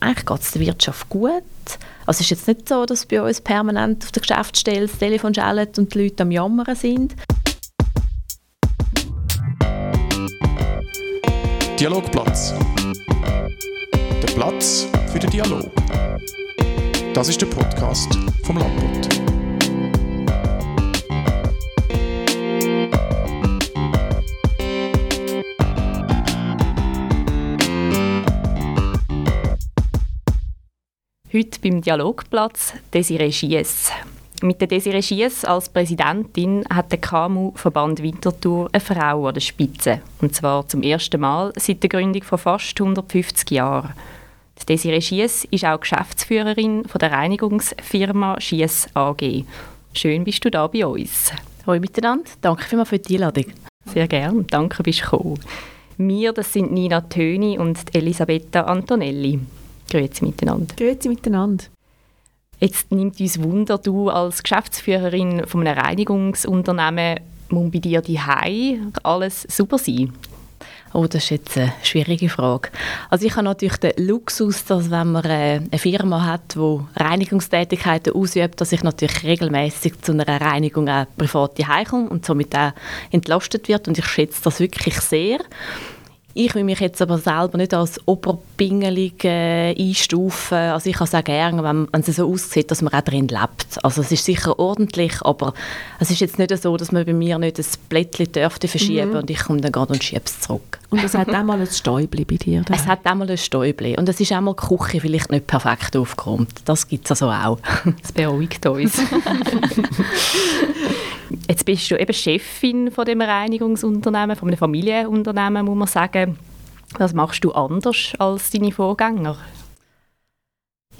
eigentlich geht es der Wirtschaft gut. Also es ist jetzt nicht so, dass bei uns permanent auf der Geschäftsstelle das Telefon schellt und die Leute am Jammern sind. Dialogplatz. Der Platz für den Dialog. Das ist der Podcast vom Landbund. Heute beim Dialogplatz Desiree Schiess. Mit der Desiree Schiess als Präsidentin hat der KMU-Verband Winterthur eine Frau an der Spitze. Und zwar zum ersten Mal seit der Gründung vor fast 150 Jahren. Desiree Schiess ist auch Geschäftsführerin von der Reinigungsfirma Schiess AG. Schön bist du da bei uns. Hallo miteinander, danke vielmals für die Einladung. Sehr gerne, danke bist du gekommen. Wir, das sind Nina Töni und Elisabetta Antonelli. Grüezi miteinander. Grüezi miteinander. Jetzt nimmt uns Wunder, du als Geschäftsführerin von einem Reinigungsunternehmen, muss bei dir die alles super sein? Oh, das ist jetzt eine schwierige Frage. Also ich habe natürlich den Luxus, dass wenn man äh, eine Firma hat, die Reinigungstätigkeiten ausübt, dass ich natürlich regelmäßig zu einer Reinigung auch privat heimkomme und somit auch entlastet wird und ich schätze das wirklich sehr. Ich will mich jetzt aber selber nicht als Oberpingelig äh, einstufen. Also ich kann es auch gerne, wenn, wenn es so aussieht, dass man auch drin lebt. Also es ist sicher ordentlich, aber es ist jetzt nicht so, dass man bei mir nicht ein Blättchen dürfte verschieben mhm. und ich komme dann gerade und schiebe es zurück. Und es hat auch mal ein Stäubli bei dir? Da. Es hat auch mal ein Stäubli. Und es ist auch mal die Küche vielleicht nicht perfekt aufgeräumt. Das gibt es also auch. Das beruhigt uns. Jetzt bist du eben Chefin von dem Reinigungsunternehmen, von einem Familienunternehmen, muss man sagen. Was machst du anders als deine Vorgänger?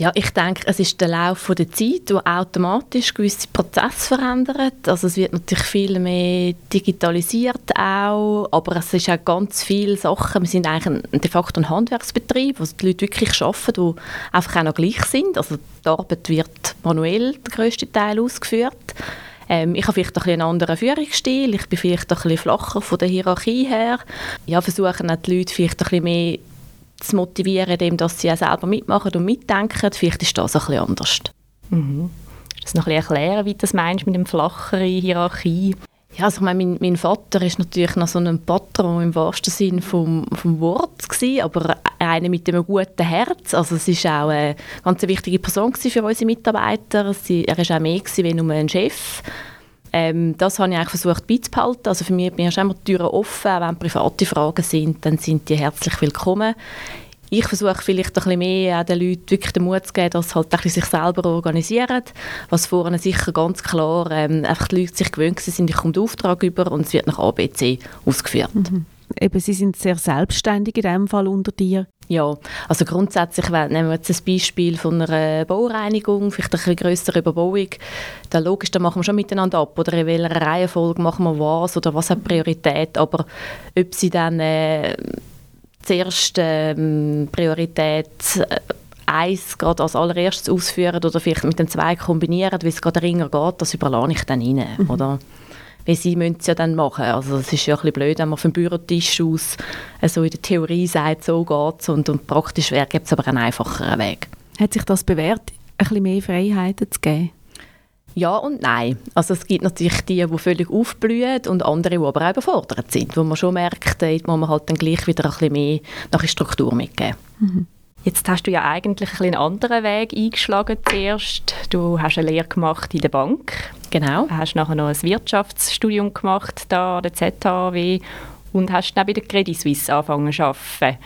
Ja, ich denke, es ist der Lauf der Zeit, der automatisch gewisse Prozesse verändert. Also es wird natürlich viel mehr digitalisiert auch, aber es ist auch ganz viele Sachen. Wir sind eigentlich ein, de facto ein Handwerksbetrieb, wo die Leute wirklich arbeiten, die einfach auch noch gleich sind. Also die Arbeit wird manuell der grösste Teil ausgeführt. Ähm, ich habe vielleicht ein einen anderen Führungsstil, ich bin vielleicht ein bisschen flacher von der Hierarchie her. Ja, versuchen auch die Leute vielleicht ein bisschen mehr zu motivieren, indem dass sie auch selber mitmachen und mitdenken. Vielleicht ist das ein bisschen anders. Mhm. Kannst du noch ein bisschen erklären, wie du das meinst mit dem flacheren Hierarchie? Ja, also ich meine, mein, mein Vater ist natürlich noch so ein Patron im wahrsten Sinn vom, vom Wort gewesen, aber einer mit einem guten Herz. Also es ist auch eine ganz wichtige Person für unsere Mitarbeiter. Sie, er ist auch mehr gewesen, wie nur ein Chef. Ähm, das habe ich eigentlich versucht beizubehalten. Also für mich bin ich immer die Türen offen, wenn private Fragen sind, dann sind die herzlich willkommen ich versuche vielleicht ein bisschen mehr den Leuten wirklich den Mut zu geben, dass sie halt ein sich selber organisieren, was vorne sicher ganz klar ähm, einfach die Leute sich gewöhnt sind, ich komme den Auftrag über und es wird nach ABC ausgeführt. Mhm. Eben, Sie sind sehr selbstständig in diesem Fall unter dir. Ja, also grundsätzlich nehmen wir jetzt ein Beispiel von einer Baureinigung, vielleicht eine größere Überbauung. Dann logisch, da machen wir schon miteinander ab, oder in welcher Reihenfolge machen wir was oder was hat Priorität, aber ob sie dann äh, zuerst ähm, Priorität äh, eins gerade als allererstes ausführen oder vielleicht mit den zwei kombinieren, wie es gerade ringer geht, das überlasse ich dann ihnen, mhm. oder? Weil sie müssen es ja dann machen. Also es ist ja ein bisschen blöd, wenn man vom Bürotisch aus also in der Theorie sagt, so geht es und, und praktisch gibt es aber einen einfacheren Weg. Hat sich das bewährt, ein bisschen mehr Freiheiten zu geben? Ja und nein. Also es gibt natürlich die, die völlig aufblühen und andere, die aber auch überfordert sind, wo man schon merkt, da muss man halt dann gleich wieder ein bisschen mehr nach Struktur mitgeben. Mhm. Jetzt hast du ja eigentlich einen anderen Weg eingeschlagen zuerst. Du hast eine Lehre gemacht in der Bank. Genau. Du hast nachher noch ein Wirtschaftsstudium gemacht da an der ZHW und hast dann bei der Credit Suisse angefangen zu arbeiten.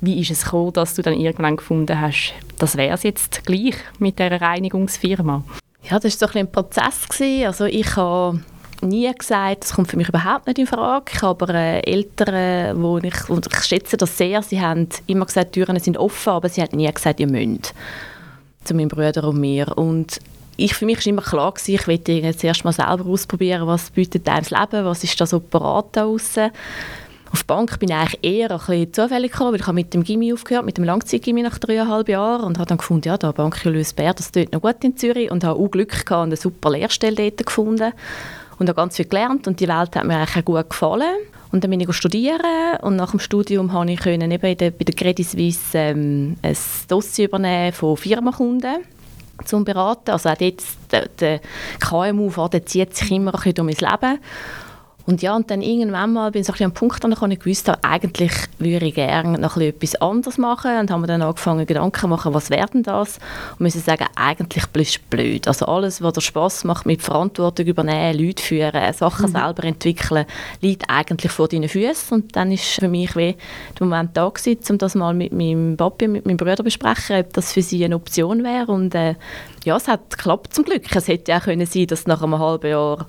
Wie ist es gekommen, dass du dann irgendwann gefunden hast, das wäre es jetzt gleich mit der Reinigungsfirma? Ja, das war so ein, ein Prozess. Gewesen. Also ich habe nie gesagt, das kommt für mich überhaupt nicht in Frage. Ich habe aber äh, Eltern, wo ich, und ich schätze das sehr, sie haben immer gesagt, die Türen sind offen, aber sie haben nie gesagt, ihr müsst. Zu meinem Bruder und mir. Und ich, für mich war immer klar, gewesen, ich wollte jetzt erst mal selber ausprobieren, was bietet einem das Leben, was ist da so parat da draussen. Auf die Bank bin ich eher ein bisschen zufällig gekommen, weil ich habe mit dem Gimmi aufgehört, mit dem Langzeitgimmi nach dreieinhalb Jahren und habe dann gefunden, ja, da Bank Julius Bär, das tut noch gut in Zürich und habe auch Glück gehabt und eine super Lehrstelle dort gefunden. und habe ganz viel gelernt und die Welt hat mir eigentlich auch gut gefallen. Und dann bin ich studieren und nach dem Studium konnte ich eben bei der, Credit Suisse ähm, ein Dossier übernehmen von Firmenkunden zum Beraten. Also auch dort, der, der KMU, der zieht sich immer ein bisschen durch mein Leben. Und ja, und dann irgendwann mal bin ich so ein am Punkt angekommen, ich gewusst habe, eigentlich würde ich gerne noch etwas anderes machen und haben wir dann angefangen, Gedanken zu machen, was werden das? Und müssen sagen, eigentlich blöd blöd. Also alles, was dir Spass macht, mit Verantwortung übernehmen, Leute führen, Sachen mhm. selber entwickeln, liegt eigentlich vor deinen Füßen. Und dann ist für mich wie der Moment da gewesen, um das mal mit meinem Papi, mit meinem Bruder besprechen, ob das für sie eine Option wäre. Und äh, ja, es hat geklappt zum Glück. Es hätte ja auch können sein, dass nach einem halben Jahr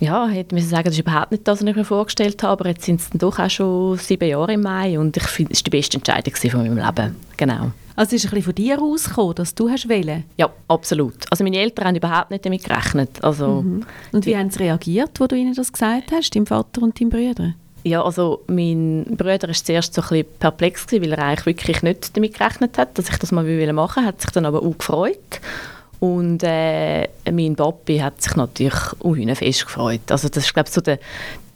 ja, hätte müssen sagen, das ist überhaupt nicht das, was ich mir vorgestellt habe, aber jetzt sind es dann doch auch schon sieben Jahre im Mai und ich finde, es war die beste Entscheidung von meinem Leben, genau. Also ist es ein bisschen von dir ausgekommen, dass du hast wählen? Ja, absolut. Also meine Eltern haben überhaupt nicht damit gerechnet. Also, mhm. Und wie haben sie reagiert, als du ihnen das gesagt hast, dein Vater und dein Bruder? Ja, also mein Bruder war zuerst so ein bisschen perplex, weil er eigentlich wirklich nicht damit gerechnet hat, dass ich das mal machen will, hat sich dann aber auch gefreut. Und äh, mein Papi hat sich natürlich fest gefreut. Also das ist, glaube ich, so der,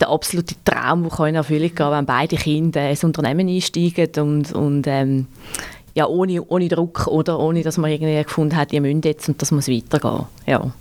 der absolute Traum, der in Erfüllung gehen wenn beide Kinder ins Unternehmen einsteigen und, und ähm, ja, ohne, ohne Druck oder ohne, dass man irgendwie gefunden hat, ihr müsst jetzt und das muss weitergehen. Ja.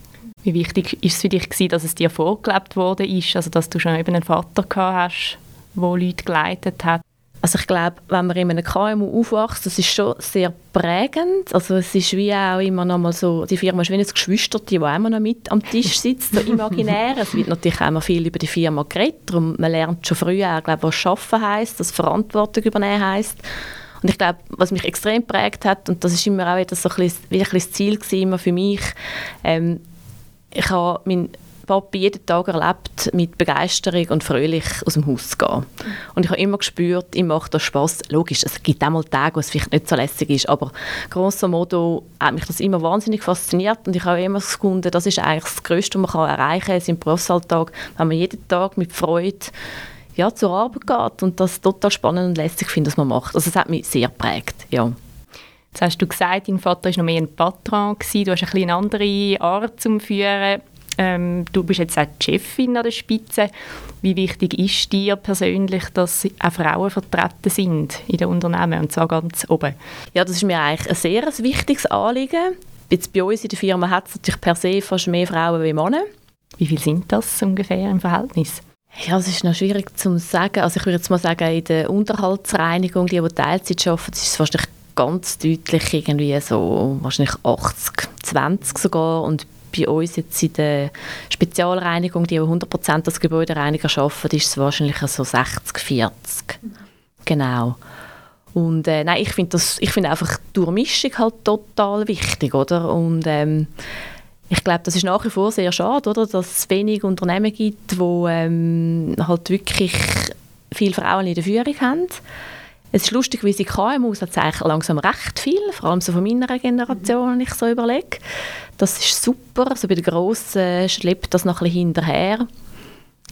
Wie wichtig ist es für dich gewesen, dass es dir vorgelebt wurde, also dass du schon eben einen Vater gehabt hast, der Leute geleitet hat? Also ich glaube, wenn man in einem KMU aufwächst, das ist schon sehr prägend. Also es ist wie auch immer noch mal so, die Firma ist wie ein Geschwister, die auch immer noch mit am Tisch sitzt, so imaginär. es wird natürlich auch immer viel über die Firma geredet, darum man lernt schon früh auch, glaube, was Schaffen heißt, was Verantwortung übernehmen heißt. Und ich glaube, was mich extrem prägt hat, und das ist immer auch wieder so ein bisschen, ein bisschen das Ziel gewesen, immer für mich, ähm, ich habe mein Papi jeden Tag erlebt, mit Begeisterung und fröhlich aus dem Haus zu gehen. Und ich habe immer gespürt, ihm macht das Spass. Logisch, es gibt auch mal Tage, wo es vielleicht nicht so lässig ist, aber grosso modo hat mich das immer wahnsinnig fasziniert und ich habe immer gefunden, das ist eigentlich das Größte, was man erreichen kann im Berufsalltag, wenn man jeden Tag mit Freude ja, zur Arbeit geht und das total spannend und lässig findet, was man macht. Also es hat mich sehr geprägt, ja. Jetzt hast du gesagt, dein Vater war noch mehr ein Patron, du hast ein eine andere Art zum Führen. Ähm, du bist jetzt auch die Chefin an der Spitze. Wie wichtig ist dir persönlich, dass auch Frauen vertreten sind in den Unternehmen und zwar ganz oben? Ja, das ist mir eigentlich ein sehr wichtiges Anliegen. Jetzt bei uns in der Firma hat es natürlich per se fast mehr Frauen wie Männer. Wie viel sind das ungefähr im Verhältnis? Ja, es ist noch schwierig zu sagen. Also ich würde jetzt mal sagen, in der Unterhaltsreinigung, die, die Teilzeit arbeiten, ist es wahrscheinlich ganz deutlich irgendwie so wahrscheinlich 80, 20 sogar und bei uns jetzt in der Spezialreinigung, die 100% als Gebäudereiniger arbeiten, ist es wahrscheinlich so 60-40. Genau. Und äh, nein, ich finde find einfach die Durchmischung halt total wichtig, oder? Und ähm, ich glaube, das ist nach wie vor sehr schade, oder? Dass es wenig Unternehmen gibt, wo ähm, halt wirklich viele Frauen in der Führung haben. Es ist lustig, wie sie KMUs hat eigentlich langsam recht viel, vor allem so von meiner Generation, wenn ich so überlege. Das ist super, also bei den Grossen schleppt das noch ein bisschen hinterher.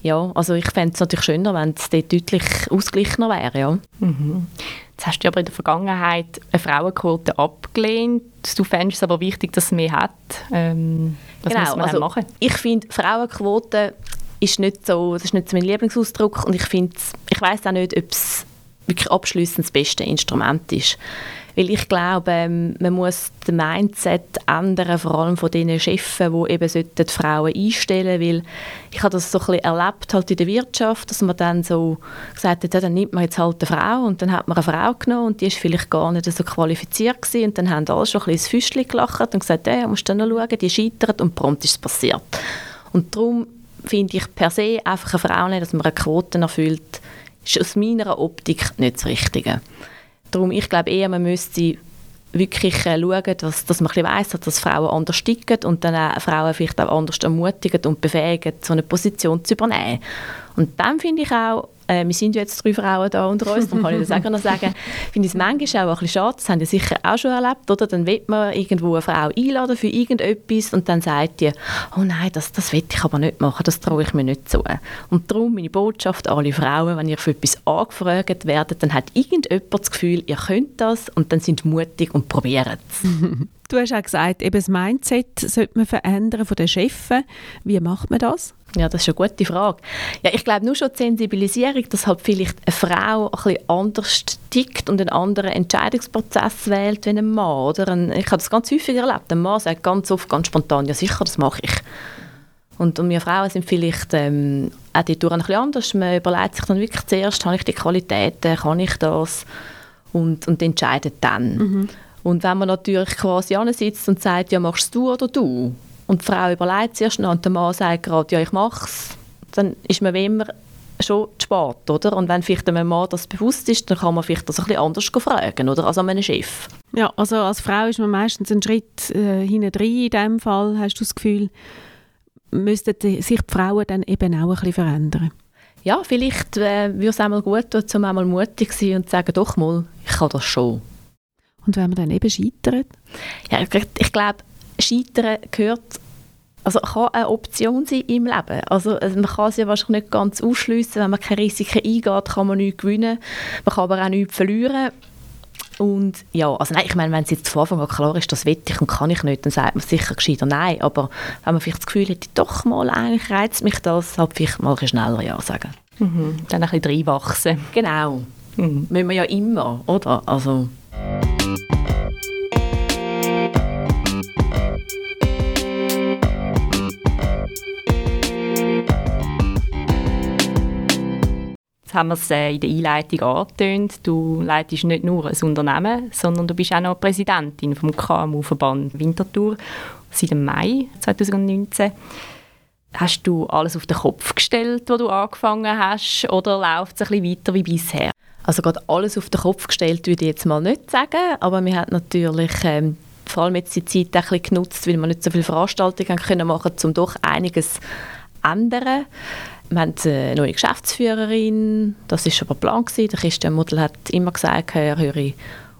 Ja, also ich fände es natürlich schöner, wenn es dort deutlich ausgeglichener wäre, ja. Mhm. Jetzt hast du aber in der Vergangenheit eine Frauenquote abgelehnt. Du fändest es aber wichtig, dass es mehr hat. Ähm, was genau, muss man also machen? Ich finde, Frauenquote ist nicht so, das ist nicht so mein Lieblingsausdruck und ich finde, ich weiß auch nicht, ob es wirklich abschließend das beste Instrument ist. Weil ich glaube, ähm, man muss das Mindset ändern, vor allem von den Chefs, die eben die Frauen einstellen weil ich habe das so ein bisschen erlebt halt in der Wirtschaft, dass man dann so gesagt hat, ja, dann nimmt man jetzt halt eine Frau und dann hat man eine Frau genommen und die ist vielleicht gar nicht so qualifiziert gewesen und dann haben alle schon ein bisschen ins Füßchen gelacht und gesagt, ja, musst du noch schauen, die scheitert und prompt ist es passiert. Und darum finde ich per se einfach eine Frau nicht, dass man eine Quote erfüllt, ist aus meiner Optik nicht das Richtige. Darum, ich glaube eher, man müsste wirklich äh, schauen, dass, dass man weiss, dass Frauen anders ticken und dann auch Frauen vielleicht auch anders ermutigen und befähigen, so eine Position zu übernehmen. Und dann finde ich auch, äh, wir sind ja jetzt drei Frauen da unter uns, dann kann ich das auch noch sagen, finde ich es manchmal auch ein bisschen schade, das haben Sie sicher auch schon erlebt, oder? Dann will man irgendwo eine Frau einladen für irgendetwas und dann sagt die, oh nein, das, das will ich aber nicht machen, das traue ich mir nicht zu. Und darum meine Botschaft an alle Frauen, wenn ihr für etwas angefragt werdet, dann hat irgendjemand das Gefühl, ihr könnt das und dann sind mutig und probieren es. Du hast auch gesagt, eben das Mindset sollte man verändern von den Chefs. Wie macht man das? Ja, das ist eine gute Frage. Ja, ich glaube nur schon die Sensibilisierung, dass halt vielleicht eine Frau ein bisschen anders tickt und einen anderen Entscheidungsprozess wählt wie ein Mann. Oder? ich habe das ganz häufig erlebt. Ein Mann sagt ganz oft, ganz spontan, ja sicher, das mache ich. Und, und wir Frauen sind vielleicht ähm, auch dort ein bisschen anders. Man überlegt sich dann wirklich zuerst, habe ich die Qualitäten, kann ich das? Und, und entscheidet dann. Mhm. Und wenn man natürlich quasi sitzt und sagt, ja, machst du oder du? Und die Frau überlegt sich erst und der Mann sagt gerade, ja, ich mache es, dann ist man wie immer schon zu spät, oder? Und wenn vielleicht einem Mann das bewusst ist, dann kann man vielleicht das ein bisschen anders fragen, oder? Als an einem Chef. Ja, also als Frau ist man meistens einen Schritt äh, hinten in dem Fall, hast du das Gefühl, müssten sich die Frauen dann eben auch ein bisschen verändern? Ja, vielleicht äh, würde es einmal gut tun, um einmal mutig zu sein und zu sagen, doch mal, ich kann das schon. Und wenn man dann eben scheitert? Ja, ich, glaube, Scheitern gehört also kann eine Option sein im Leben. Also, also man kann es ja wahrscheinlich nicht ganz ausschließen. Wenn man keine Risiken eingeht, kann man nichts gewinnen. Man kann aber auch nichts verlieren. Und ja, also nein, ich meine, wenn es jetzt von Anfang an klar ist, das will ich und kann ich nicht, dann sagt man sicher gescheiter nein. Aber wenn man vielleicht das Gefühl hätte, doch mal, eigentlich reizt mich das, halt vielleicht mal ein schneller Ja sagen. Mhm. Dann ein bisschen reinwachsen. Genau. Mhm. Müssen wir ja immer, oder? Also... haben wir es äh, in der Einleitung angetönt. Du leitest nicht nur ein Unternehmen, sondern du bist auch noch Präsidentin vom KMU-Verband Winterthur seit dem Mai 2019. Hast du alles auf den Kopf gestellt, wo du angefangen hast, oder läuft es ein bisschen weiter wie bisher? Also gerade alles auf den Kopf gestellt würde ich jetzt mal nicht sagen, aber wir haben natürlich ähm, vor allem jetzt die Zeit ein bisschen genutzt, weil wir nicht so viele Veranstaltungen können machen um doch einiges ändern. Wir haben eine neue Geschäftsführerin, das war schon Plan. Gewesen. Der Christian Muddel hat immer gesagt, er höre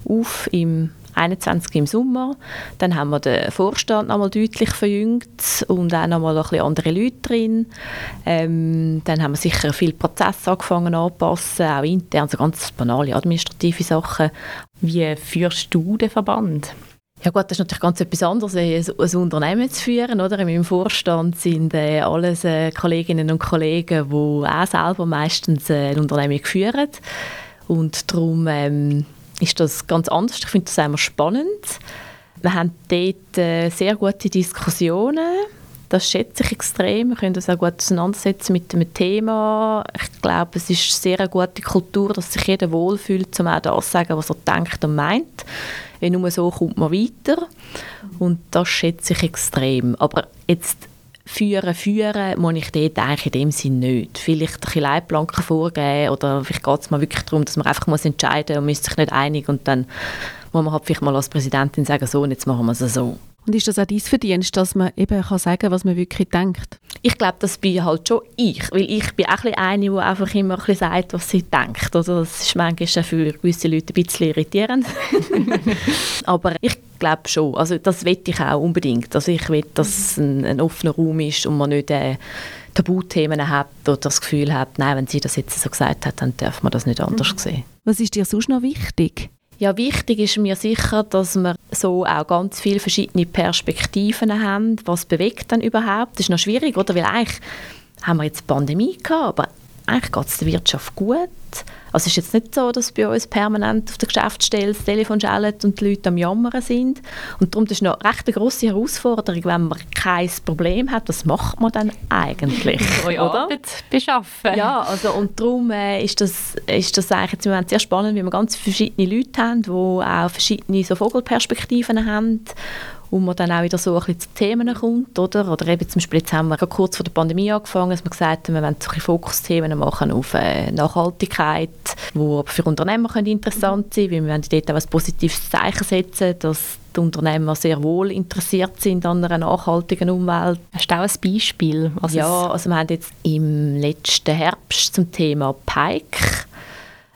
auf im 21 im Sommer. Dann haben wir den Vorstand nochmal deutlich verjüngt und auch nochmal ein bisschen andere Leute drin. Ähm, dann haben wir sicher viele Prozesse angefangen anzupassen, auch intern, so ganz banale administrative Sachen. Wie führst du den Verband? Ja gut, das ist natürlich ganz etwas anderes, ein, Unternehmen zu führen. Oder? In meinem Vorstand sind äh, alles äh, Kolleginnen und Kollegen, die auch selber meistens äh, ein Unternehmen führen. Und darum ähm, ist das ganz anders. Ich finde das immer spannend. Wir haben dort äh, sehr gute Diskussionen. Das schätze ich extrem. Wir können uns auch gut auseinandersetzen mit dem Thema. Ich glaube, es ist eine sehr gute Kultur, dass sich jeder wohlfühlt, um auch das zu sagen, was er denkt und meint. Weil nur so kommt man weiter. Und das schätze ich extrem. Aber jetzt führen, führen muss ich dort eigentlich in dem Sinn nicht. Vielleicht ein bisschen Leitplanken vorgeben oder vielleicht geht es mal wirklich darum, dass man einfach muss entscheiden muss und man ist sich nicht einig und dann muss man halt vielleicht mal als Präsidentin sagen, so und jetzt machen wir es so. Und ist das auch dein Verdienst, dass man eben kann sagen kann, was man wirklich denkt? Ich glaube, das bin halt schon ich, weil ich bin auch ein eine, die einfach immer ein bisschen sagt, was sie denkt. Oder das ist manchmal für gewisse Leute ein bisschen irritierend. Aber ich glaube schon, also das will ich auch unbedingt. Also ich will, dass es ein, ein offener Raum ist und man nicht äh, Tabuthemen hat oder das Gefühl hat, nein, wenn sie das jetzt so gesagt hat, dann darf man das nicht anders mhm. sehen. Was ist dir sonst noch wichtig? Ja, wichtig ist mir sicher, dass wir so auch ganz viele verschiedene Perspektiven haben. Was bewegt dann überhaupt? Das ist noch schwierig, oder? Weil eigentlich haben wir jetzt Pandemie gehabt, aber eigentlich geht es der Wirtschaft gut. Also es ist jetzt nicht so, dass bei uns permanent auf der Geschäftsstelle das Telefon schellt und die Leute am Jammern sind. Und darum ist es noch recht eine grosse Herausforderung, wenn man kein Problem hat. Was macht man dann eigentlich? Eure Arbeit beschaffen. Ja, also und darum äh, ist, das, ist das eigentlich im Moment sehr spannend, weil wir ganz verschiedene Leute haben, die auch verschiedene so Vogelperspektiven haben wo man dann auch wieder so ein bisschen zu Themen kommt, oder? Oder eben zum Beispiel, jetzt haben wir kurz vor der Pandemie angefangen, dass wir gesagt haben, wir wollen so ein Fokusthemen machen auf äh, Nachhaltigkeit, die aber für Unternehmer können interessant sein können, weil wir wollen dort auch ein positives Zeichen setzen, dass die Unternehmer sehr wohl interessiert sind an einer nachhaltigen Umwelt. Hast du auch ein Beispiel? ja, also wir haben jetzt im letzten Herbst zum Thema Pike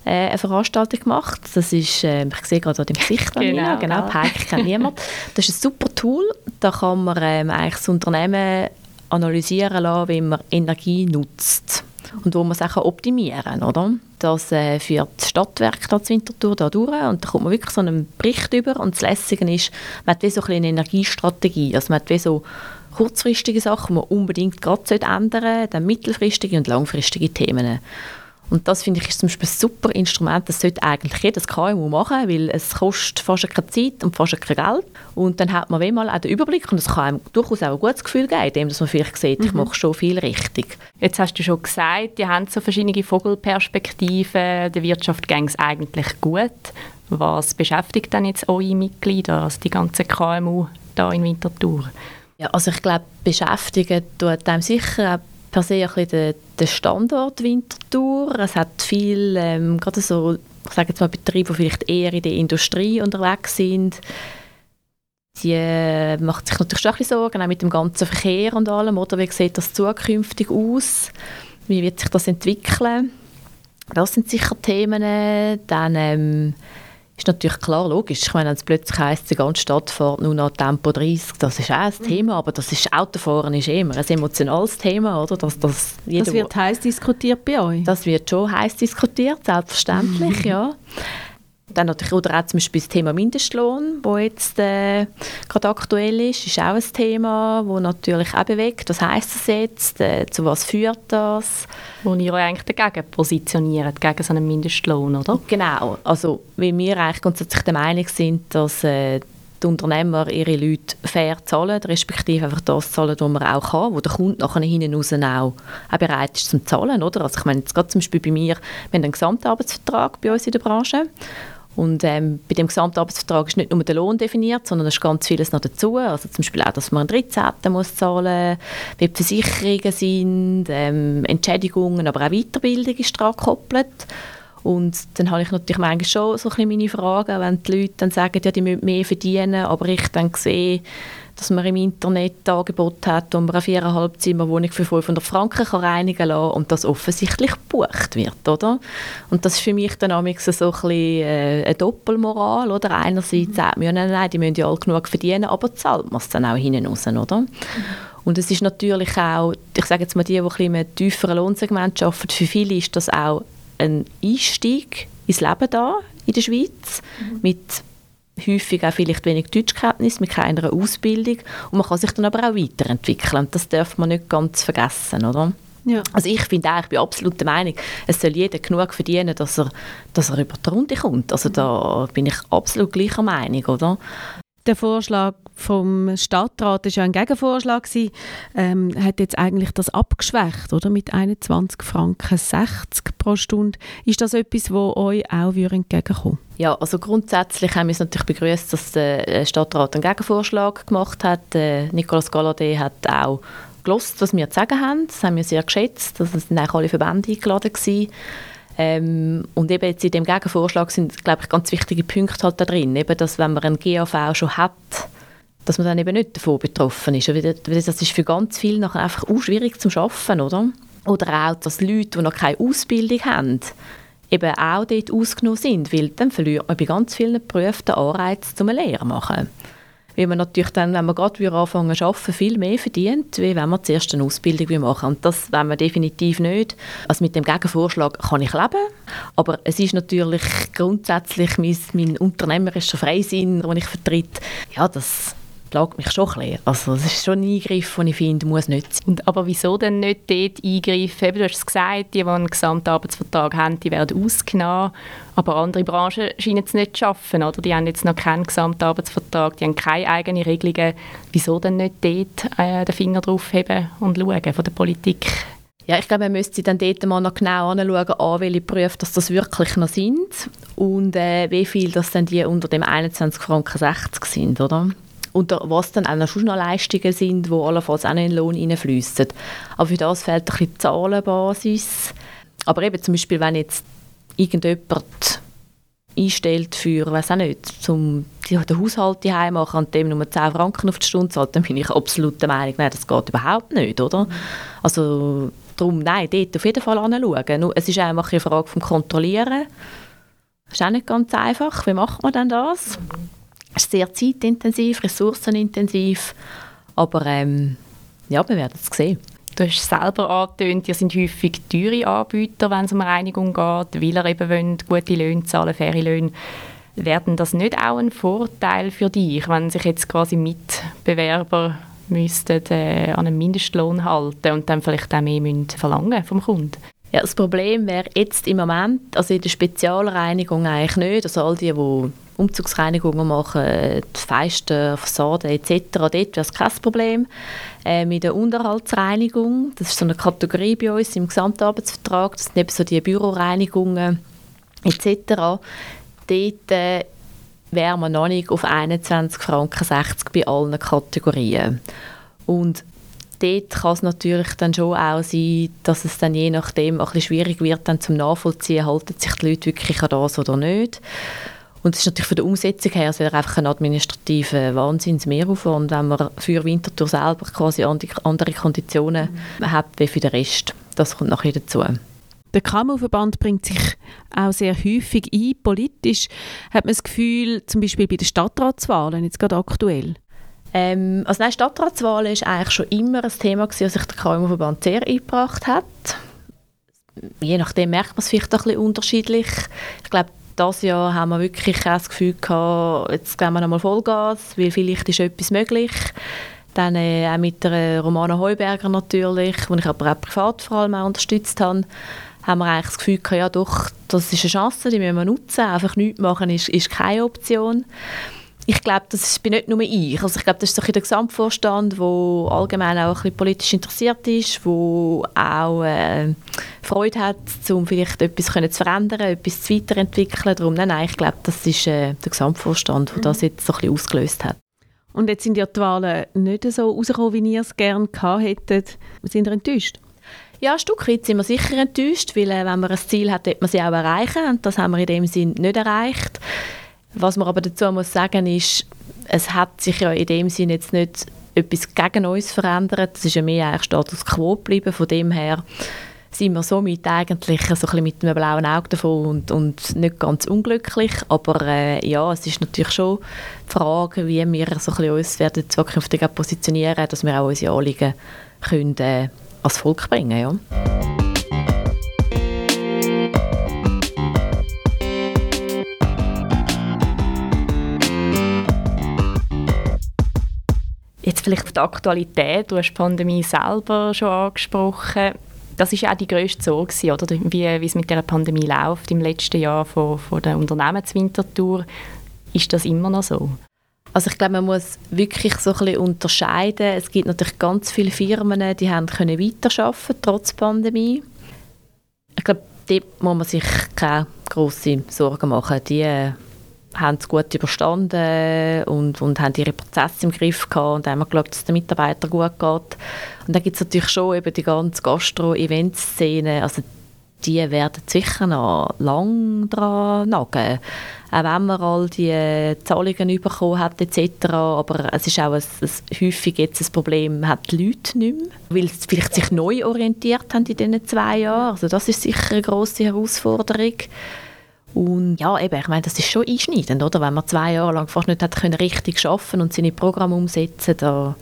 eine Veranstaltung gemacht. Das ist, äh, ich sehe gerade an dem Gesicht an genau, genau, Pike kennt niemand. Das ist ein super Tool, da kann man ähm, eigentlich das Unternehmen analysieren lassen, wie man Energie nutzt und wo man Sachen optimieren kann, oder? das äh, für das Stadtwerk da Winterthur da durch und da kommt man wirklich so einen Bericht über und das Lässige ist, man hat wie so eine Energiestrategie, also man hat wie so kurzfristige Sachen, die man unbedingt gerade ändern sollte, dann mittelfristige und langfristige Themen. Und das finde ich ist zum Beispiel ein super Instrument, das sollte eigentlich jedes KMU machen, weil es kostet fast keine Zeit und fast kein Geld. Und dann hat man mal auch den Überblick und es kann einem durchaus auch ein gutes Gefühl geben, indem man vielleicht sieht, mhm. ich mache schon viel richtig. Jetzt hast du schon gesagt, die haben so verschiedene Vogelperspektiven, der Wirtschaft ging es eigentlich gut. Was beschäftigt denn jetzt eure Mitglieder, also die ganzen KMU da in Winterthur? Ja, also ich glaube, beschäftigen tut einem sicher per se ein bisschen den, den Standort Winterthur. Es hat viel, ähm, gerade so, ich sage jetzt mal Betriebe, die vielleicht eher in der Industrie unterwegs sind, die äh, macht sich natürlich schon ein bisschen Sorgen, auch mit dem ganzen Verkehr und allem, oder wie sieht das zukünftig aus? Wie wird sich das entwickeln? Das sind sicher Themen. Dann ähm, ist natürlich klar, logisch. Ich meine, wenn es plötzlich heisst, die ganze Stadt fährt nur noch Tempo 30, das ist auch ein mhm. Thema, aber das ist, Autofahren ist immer ein emotionales Thema, oder? Dass, dass das wird heiß diskutiert bei euch? Das wird schon heiß diskutiert, selbstverständlich, mhm. ja. Dann natürlich, oder auch zum Beispiel das Thema Mindestlohn, wo jetzt äh, gerade aktuell ist, ist auch ein Thema, wo natürlich auch bewegt. Was heisst das jetzt? Äh, zu was führt das? Wo ihr euch eigentlich dagegen positioniert, gegen so einen Mindestlohn, oder? Genau. Also, weil wir eigentlich grundsätzlich der Meinung sind, dass äh, die Unternehmer ihre Leute fair zahlen, respektive einfach das zahlen, was man auch kann, wo der Kunde nachher hinten raus auch, auch bereit ist zum Zahlen. Oder? Also ich meine, jetzt gerade zum Beispiel bei mir, wir haben einen Gesamtarbeitsvertrag bei uns in der Branche und ähm, bei dem Gesamtarbeitsvertrag ist nicht nur der Lohn definiert, sondern es ist ganz vieles noch dazu. Also zum Beispiel auch, dass man einen 13. muss zahlen muss, wie die Versicherungen sind, ähm, Entschädigungen, aber auch Weiterbildung ist daran gekoppelt. Und dann habe ich natürlich manchmal schon so ein bisschen meine Fragen, wenn die Leute dann sagen, ja, die müssen mehr verdienen, aber ich dann sehe, dass man im Internet Angebot hat, wo man eine viereinhalb Zimmer Wohnung für 500 Franken kann reinigen kann und das offensichtlich gebucht wird, oder? Und das ist für mich dann so ein bisschen äh, eine Doppelmoral, oder? Einerseits mhm. sagt man, ja, nein, nein, die müssen ja alle genug verdienen, aber zahlt man es dann auch hinten raus, oder? Mhm. Und es ist natürlich auch, ich sage jetzt mal, die, die ein bisschen im tieferen Lohnsegment arbeiten, für viele ist das auch ein Einstieg ins Leben da in der Schweiz mhm. mit häufig auch vielleicht wenig Deutschkenntnis, mit keiner Ausbildung und man kann sich dann aber auch weiterentwickeln das darf man nicht ganz vergessen, oder? Ja. Also ich finde auch, ich bin absolut der Meinung, es soll jeder genug verdienen, dass er, dass er über die Runde kommt. Also da bin ich absolut gleicher Meinung, oder? Der Vorschlag vom Stadtrat ist ja ein Gegenvorschlag ähm, hat jetzt eigentlich das abgeschwächt, oder mit 21 Franken 60 pro Stunde. Ist das etwas, wo euch auch entgegenkommen Ja, also grundsätzlich haben wir es natürlich begrüßt, dass der äh, Stadtrat einen Gegenvorschlag gemacht hat. Äh, Nicolas Galladay hat auch gelost, was wir zu sagen haben. Das haben wir sehr geschätzt. Das sind auch alle Verbände eingeladen gewesen. Ähm, und eben jetzt in dem Gegenvorschlag sind, glaube ich, ganz wichtige Punkte halt da drin. Eben, dass wenn man einen GAV schon hat, dass man dann eben nicht davon betroffen ist. Weil das ist für ganz viele nachher einfach auch schwierig zu Arbeiten, oder? Oder auch, dass Leute, die noch keine Ausbildung haben, eben auch dort ausgenommen sind, weil dann verliert man bei ganz vielen Berufen den Anreiz, zum eine Lehre zu machen. Weil man natürlich dann, wenn man gerade anfangen zu arbeiten, viel mehr verdient, wie wenn man zuerst eine Ausbildung machen. Und das wollen wir definitiv nicht. Also mit dem Gegenvorschlag kann ich leben, aber es ist natürlich grundsätzlich mein, mein unternehmerischer Freisinn, den ich vertrete, ja, das plagt mich schon ein bisschen. Also es ist schon ein Eingriff, den ich finde, muss nicht sein. Und, aber wieso denn nicht dort eingreifen? Du hast es gesagt, die, die einen Gesamtarbeitsvertrag haben, die werden ausgenommen. Aber andere Branchen scheinen es nicht zu schaffen. Oder? Die haben jetzt noch keinen Gesamtarbeitsvertrag, die haben keine eigenen Regelungen. Wieso denn nicht dort äh, den Finger drauf heben und schauen von der Politik? Ja, ich glaube, man müsste dann dort mal noch genau anschauen, an welche Berufe dass das wirklich noch sind und äh, wie viel das dann die unter dem 21 Franken 60 sind, oder? Und was dann auch schon noch Leistungen sind, die allenfalls auch in den Lohn hineinfließen. Aber für das fehlt ein bisschen die Zahlenbasis. Aber eben zum Beispiel, wenn jetzt irgendjemand einstellt für, weiß auch nicht, zum den Haushalt daheim machen und dem nur 10 Franken auf die Stunde zahlt, dann bin ich absolut der Meinung, nein, das geht überhaupt nicht, oder? Also darum, nein, dort auf jeden Fall anschauen. Es ist einfach eine Frage vom Kontrollieren. Das ist auch nicht ganz einfach. Wie macht man denn das? Es ist sehr zeitintensiv, ressourcenintensiv, aber ähm, ja, wir werden es sehen. Du hast selber angetönt, ihr sind häufig teure Anbieter, wenn es um Reinigung geht, weil ihr eben wollen, gute Löhne zahlen, faire Löhne. Werden das nicht auch ein Vorteil für dich, wenn sich jetzt quasi Mitbewerber müssten, äh, an einen Mindestlohn halten und dann vielleicht auch mehr müssen verlangen vom Kunden? Ja, das Problem wäre jetzt im Moment, also in der Spezialreinigung eigentlich nicht, also all die, die Umzugsreinigungen machen, die feisten Fassaden etc., dort wäre es kein Problem. Äh, mit der Unterhaltsreinigung, das ist so eine Kategorie bei uns im Gesamtarbeitsvertrag, das sind eben so die Büroreinigungen etc., dort äh, wären wir noch nicht auf 21 Franken 60 bei allen Kategorien. Und dort kann es natürlich dann schon auch sein, dass es dann je nachdem ein bisschen schwierig wird, dann zum Nachvollziehen, halten sich die Leute wirklich an das oder nicht. Und es ist natürlich von der Umsetzung her also einfach ein administrativer Wahnsinns-Mehraufwand, wenn man für Winterthur selber quasi andere Konditionen mhm. hat wie für den Rest. Das kommt nachher dazu. Der KMU-Verband bringt sich auch sehr häufig ein. Politisch hat man das Gefühl, zum Beispiel bei den Stadtratswahlen, jetzt gerade aktuell, ähm, also nein, Stadtratswahl ist eigentlich schon immer ein Thema gewesen, das sich der KMU-Verband sehr eingebracht hat. Je nachdem merkt man es vielleicht ein bisschen unterschiedlich. Ich glaube, dieses Jahr haben wir wirklich das Gefühl gehabt, jetzt geben wir nochmal Vollgas, weil vielleicht ist etwas möglich. Dann äh, auch mit der Romana Heuberger natürlich, die ich aber auch privat vor allem auch unterstützt habe, haben wir eigentlich das Gefühl gehabt, ja doch, das ist eine Chance, die müssen wir nutzen. Einfach nichts machen ist, ist keine Option ich glaube, das bin nicht nur ich. Also ich glaube, das ist so der Gesamtvorstand, der allgemein auch ein bisschen politisch interessiert ist, der auch äh, Freude hat, um vielleicht etwas können zu verändern, etwas zu weiterentwickeln. Darum, nein, nein, ich glaube, das ist äh, der Gesamtvorstand, der mhm. das jetzt so ein bisschen ausgelöst hat. Und jetzt sind ja die Wahlen nicht so rausgekommen, wie ihr es gerne gehabt hättet. Sind ihr enttäuscht? Ja, ein Stück weit sind wir sicher enttäuscht, weil äh, wenn man ein Ziel hat, wird man sie auch erreichen und das haben wir in dem Sinn nicht erreicht. Was man aber dazu muss sagen ist, es hat sich ja in dem Sinne jetzt nicht etwas gegen uns verändert. Es ist ja mehr eigentlich Status quo geblieben. Von dem her sind wir somit eigentlich so ein bisschen mit einem blauen Auge davon und, und nicht ganz unglücklich. Aber äh, ja, es ist natürlich schon die Frage, wie wir so ein bisschen uns werden zukünftig positionieren, dass wir auch unsere Anliegen können, äh, als Volk bringen ja. Jetzt vielleicht auf die Aktualität. Du hast die Pandemie selber schon angesprochen. Das ist auch die grösste Sorge, oder? Wie, wie es mit der Pandemie läuft im letzten Jahr von, von der Unternehmenswintertour. Ist das immer noch so? Also ich glaube, man muss wirklich so ein bisschen unterscheiden. Es gibt natürlich ganz viele Firmen, die haben können weiterarbeiten trotz Pandemie. Ich glaube, dort muss man sich keine grossen Sorgen machen. Die haben es gut überstanden und, und haben ihre Prozesse im Griff gehabt und haben geschaut, dass es den Mitarbeitern gut geht. Und dann gibt es natürlich schon eben die ganze Gastro-Event-Szene, also die werden sicher noch lange dran nagen. Auch wenn man all die Zahlungen bekommen hat etc. Aber es ist auch ein, ein, häufig jetzt ein Problem, hat die Leute nicht mehr, weil sie vielleicht sich neu orientiert haben in diesen zwei Jahren. Also das ist sicher eine grosse Herausforderung. Und ja, eben, ich meine, das ist schon einschneidend, oder? Wenn man zwei Jahre lang fast nicht hat können richtig arbeiten und seine Programme umsetzen, da,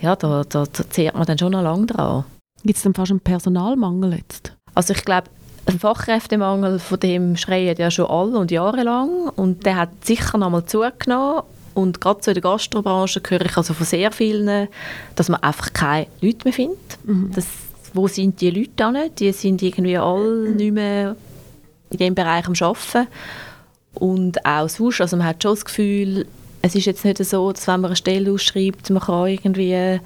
ja, da, da, da zehrt man dann schon noch lange dran. Gibt es dann fast einen Personalmangel jetzt? Also ich glaube, ein Fachkräftemangel, von dem schreien ja schon alle und jahrelang und der hat sicher noch mal zugenommen und gerade so in der Gastrobranche höre ich also von sehr vielen, dass man einfach keine Leute mehr findet. Mhm. Das, wo sind die Leute dann? Die sind irgendwie alle nicht mehr in diesem Bereich am Arbeiten. Und auch sonst, also man hat schon das Gefühl, es ist jetzt nicht so, dass wenn man eine Stelle ausschreibt, man kann irgendwie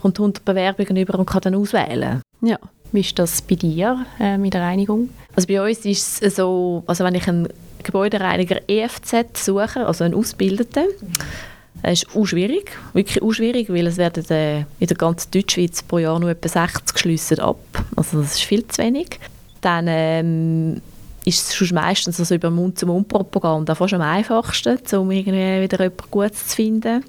kommt 100 Bewerbungen über und kann dann auswählen. Ja. Wie ist das bei dir äh, mit der Reinigung? Also bei uns ist es so, also wenn ich einen Gebäudereiniger EFZ suche, also einen Ausgebildeten, das ist auch schwierig, wirklich auch schwierig, weil es werden äh, in der ganzen Deutschschweiz pro Jahr nur etwa 60 Schlüsse ab. Also das ist viel zu wenig. Dann ähm, ist es schon meistens also über Mund-zu-Mund-Propaganda fast am einfachsten, um irgendwie wieder jemanden Gutes zu finden.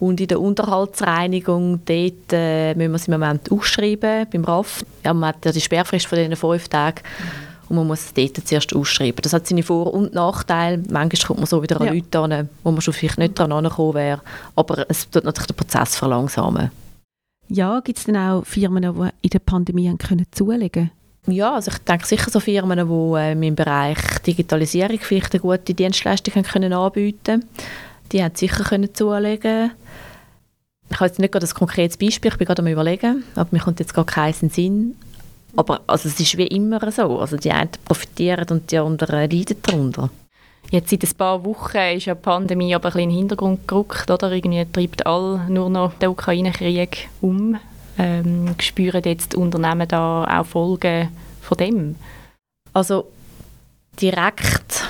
Und in der Unterhaltsreinigung, dort äh, müssen wir es im Moment ausschreiben, beim RAF. Ja, man hat ja die Sperrfrist von diesen fünf Tagen und man muss es dort zuerst ausschreiben. Das hat seine Vor- und Nachteile. Manchmal kommt man so wieder an ja. Leute an, wo man schon vielleicht nicht dran angekommen wäre. Aber es tut natürlich den Prozess verlangsamen. Ja, gibt es denn auch Firmen, die in der Pandemie haben können zulegen Ja, also ich denke sicher so Firmen, die äh, im Bereich Digitalisierung vielleicht eine gute Dienstleistung haben können anbieten Die haben sicher können zulegen Ich habe jetzt nicht gerade ein konkretes Beispiel, ich bin gerade am überlegen, aber mir kommt jetzt gar keinen Sinn. Aber also es ist wie immer so, also die einen profitieren und die anderen leiden darunter. Jetzt seit ein paar Wochen ist ja die Pandemie aber ein bisschen in den Hintergrund gerückt, oder? Irgendwie treibt all nur noch der Ukraine-Krieg um. Ähm, spüren jetzt die Unternehmen da auch Folgen von dem? Also direkt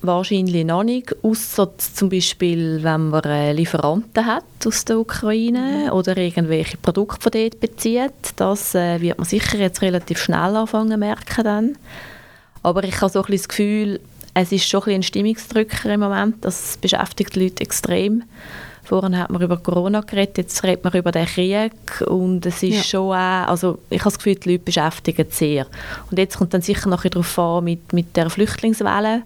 wahrscheinlich noch nicht, außer zum Beispiel, wenn man Lieferanten hat aus der Ukraine oder irgendwelche Produkte von dort bezieht. Das äh, wird man sicher jetzt relativ schnell anfangen merken dann. Aber ich habe so ein bisschen das Gefühl, es ist schon ein, ein Stimmungsdrücker im Moment. Das beschäftigt die Leute extrem. Vorhin hat man über Corona geredet, jetzt redet man über den Krieg und es ist ja. schon auch, also ich habe das Gefühl, die Leute beschäftigen sehr. Und jetzt kommt dann sicher noch darauf an mit, mit der Flüchtlingswelle.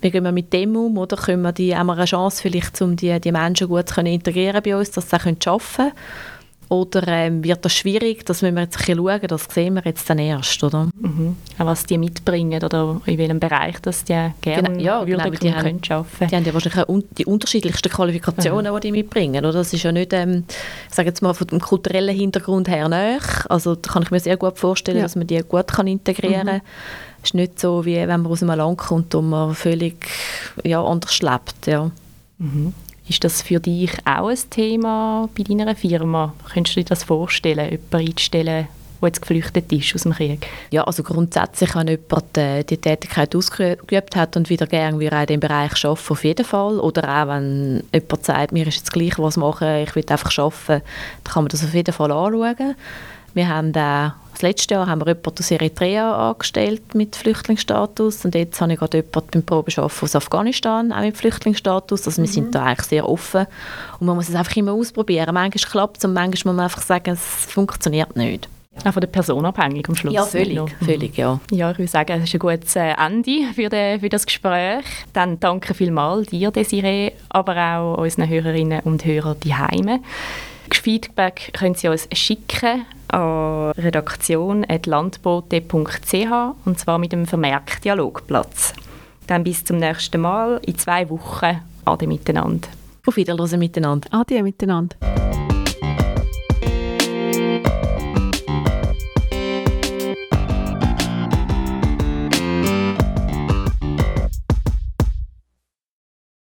Wie gehen wir mit dem um oder können wir die, haben wir eine Chance vielleicht, um die, die Menschen gut zu integrieren bei uns, dass sie auch schaffen können? Oder ähm, wird das schwierig? Das müssen wir jetzt ein schauen, das sehen wir jetzt dann erst, oder? Mhm. Was die mitbringen oder in welchem Bereich das die gerne genau, ja, würden genau, die haben, arbeiten. Die haben ja wahrscheinlich un die unterschiedlichsten Qualifikationen, mhm. die die mitbringen, oder? Das ist ja nicht, ähm, ich sage jetzt mal, von dem kulturellen Hintergrund her nach. Also da kann ich mir sehr gut vorstellen, ja. dass man die gut kann integrieren kann. Mhm. Es ist nicht so, wie wenn man aus einem Land kommt und man völlig ja, anders lebt, ja. Mhm. Ist das für dich auch ein Thema bei deiner Firma? Könntest du dir das vorstellen, jemanden einzustellen, der jetzt geflüchtet ist aus dem Krieg? Ja, also grundsätzlich, wenn jemand äh, die Tätigkeit ausgeübt hat und wieder gerne in diesem Bereich arbeiten, auf jeden Fall. Oder auch, wenn jemand sagt, mir ist jetzt gleich, was machen, ich will einfach arbeiten, dann kann man das auf jeden Fall anschauen. Wir haben auch das letzte Jahr haben wir jemanden aus Eritrea angestellt mit Flüchtlingsstatus und jetzt habe ich gerade jemanden beim Probeschaffen aus Afghanistan, auch mit Flüchtlingsstatus. Also wir mhm. sind da eigentlich sehr offen und man muss es einfach immer ausprobieren. Manchmal klappt es und manchmal muss man einfach sagen, es funktioniert nicht. Auch von der Person abhängig am Schluss. Ja, völlig, völlig ja. Ja, ich würde sagen, es ist ein gutes äh, Ende für, den, für das Gespräch. Dann danke vielmals dir, Desiree, aber auch unseren Hörerinnen und Hörern die Heime. Feedback können Sie uns schicken an redaktion.landbote.ch und zwar mit dem Vermerk Dialogplatz. Dann bis zum nächsten Mal in zwei Wochen. Ade miteinander. Auf Wiederhören miteinander. Ade miteinander.